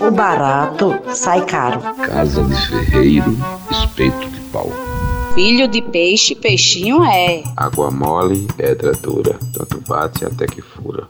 O barato sai caro. Casa de ferreiro, espeto de pau. Filho de peixe, peixinho é. Água mole, pedra dura. Tanto bate até que fura.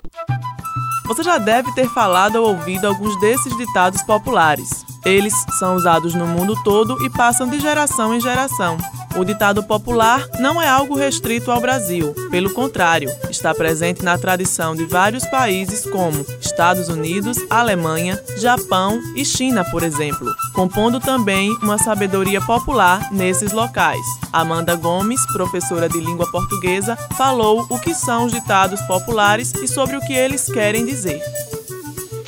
Você já deve ter falado ou ouvido alguns desses ditados populares. Eles são usados no mundo todo e passam de geração em geração. O ditado popular não é algo restrito ao Brasil. Pelo contrário, está presente na tradição de vários países como Estados Unidos, Alemanha, Japão e China, por exemplo, compondo também uma sabedoria popular nesses locais. Amanda Gomes, professora de língua portuguesa, falou o que são os ditados populares e sobre o que eles querem dizer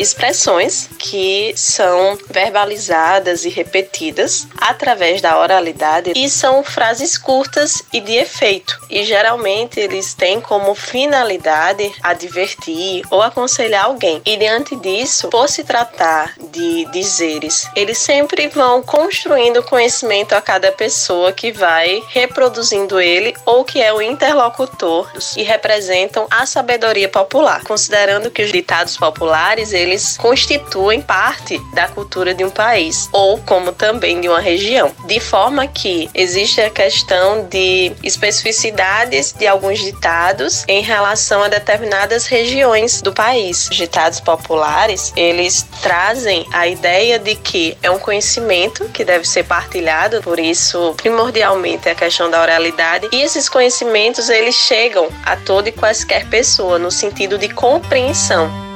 expressões que são verbalizadas e repetidas através da oralidade e são frases curtas e de efeito. E geralmente eles têm como finalidade advertir ou aconselhar alguém. E diante disso, por se tratar de dizeres, eles sempre vão construindo conhecimento a cada pessoa que vai reproduzindo ele ou que é o interlocutor e representam a sabedoria popular, considerando que os ditados populares eles eles constituem parte da cultura de um país ou como também de uma região, de forma que existe a questão de especificidades de alguns ditados em relação a determinadas regiões do país. Os ditados populares, eles trazem a ideia de que é um conhecimento que deve ser partilhado, por isso primordialmente a questão da oralidade, e esses conhecimentos eles chegam a toda e quaisquer pessoa no sentido de compreensão.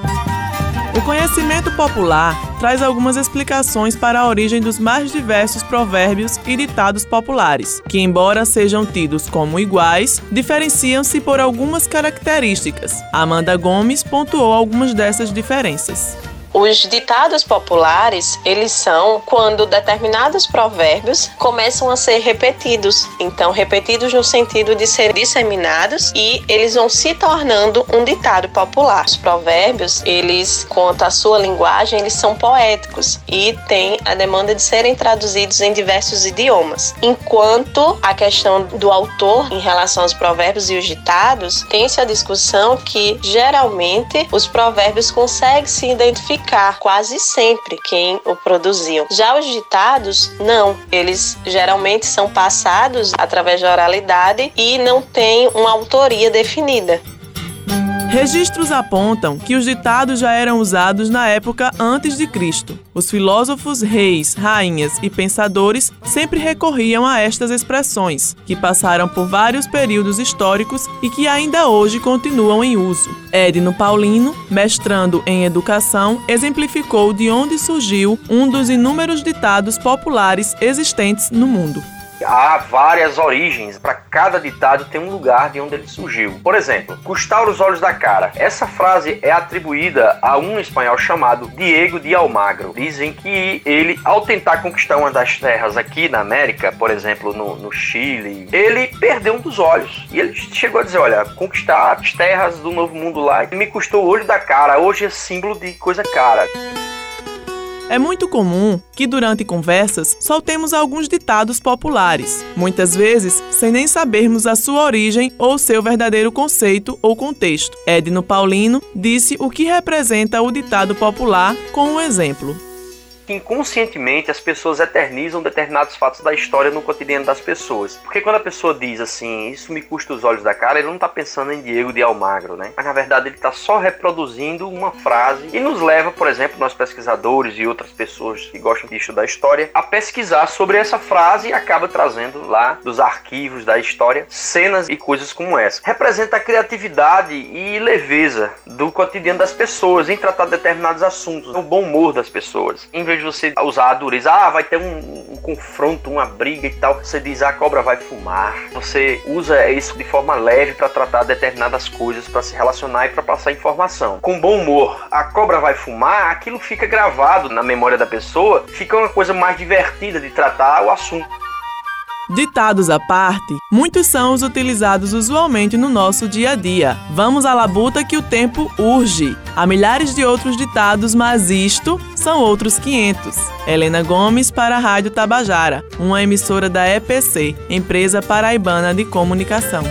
O conhecimento popular traz algumas explicações para a origem dos mais diversos provérbios e ditados populares, que, embora sejam tidos como iguais, diferenciam-se por algumas características. Amanda Gomes pontuou algumas dessas diferenças. Os ditados populares, eles são quando determinados provérbios começam a ser repetidos. Então, repetidos no sentido de ser disseminados e eles vão se tornando um ditado popular. Os provérbios, eles, quanto à sua linguagem, eles são poéticos e têm a demanda de serem traduzidos em diversos idiomas. Enquanto a questão do autor em relação aos provérbios e os ditados, tem-se a discussão que geralmente os provérbios conseguem se identificar quase sempre quem o produziu. Já os ditados, não. Eles geralmente são passados através da oralidade e não têm uma autoria definida. Registros apontam que os ditados já eram usados na época antes de Cristo. Os filósofos, reis, rainhas e pensadores sempre recorriam a estas expressões, que passaram por vários períodos históricos e que ainda hoje continuam em uso. Edno Paulino, mestrando em educação, exemplificou de onde surgiu um dos inúmeros ditados populares existentes no mundo há várias origens. Para cada ditado tem um lugar de onde ele surgiu. Por exemplo, custar os olhos da cara. Essa frase é atribuída a um espanhol chamado Diego de Almagro. Dizem que ele, ao tentar conquistar uma das terras aqui na América, por exemplo, no, no Chile, ele perdeu um dos olhos. E ele chegou a dizer: Olha, conquistar as terras do Novo Mundo lá me custou o olho da cara. Hoje é símbolo de coisa cara. É muito comum que durante conversas soltemos alguns ditados populares, muitas vezes sem nem sabermos a sua origem ou seu verdadeiro conceito ou contexto. Edno Paulino disse o que representa o ditado popular com um exemplo que inconscientemente as pessoas eternizam determinados fatos da história no cotidiano das pessoas. Porque quando a pessoa diz assim, isso me custa os olhos da cara, ele não está pensando em Diego de Almagro, né? Mas na verdade ele está só reproduzindo uma frase e nos leva, por exemplo, nós pesquisadores e outras pessoas que gostam de estudar história, a pesquisar sobre essa frase e acaba trazendo lá dos arquivos da história cenas e coisas como essa. Representa a criatividade e leveza do cotidiano das pessoas em tratar determinados assuntos, o bom humor das pessoas. Em vez de você usar a dureza, ah, vai ter um, um confronto, uma briga e tal, você diz, ah, a cobra vai fumar. Você usa isso de forma leve para tratar determinadas coisas, para se relacionar e para passar informação. Com bom humor, a cobra vai fumar, aquilo fica gravado na memória da pessoa, fica uma coisa mais divertida de tratar o assunto. Ditados à parte, muitos são os utilizados usualmente no nosso dia a dia. Vamos à labuta que o tempo urge. Há milhares de outros ditados, mas isto são outros 500. Helena Gomes para a Rádio Tabajara, uma emissora da EPC, Empresa Paraibana de Comunicação.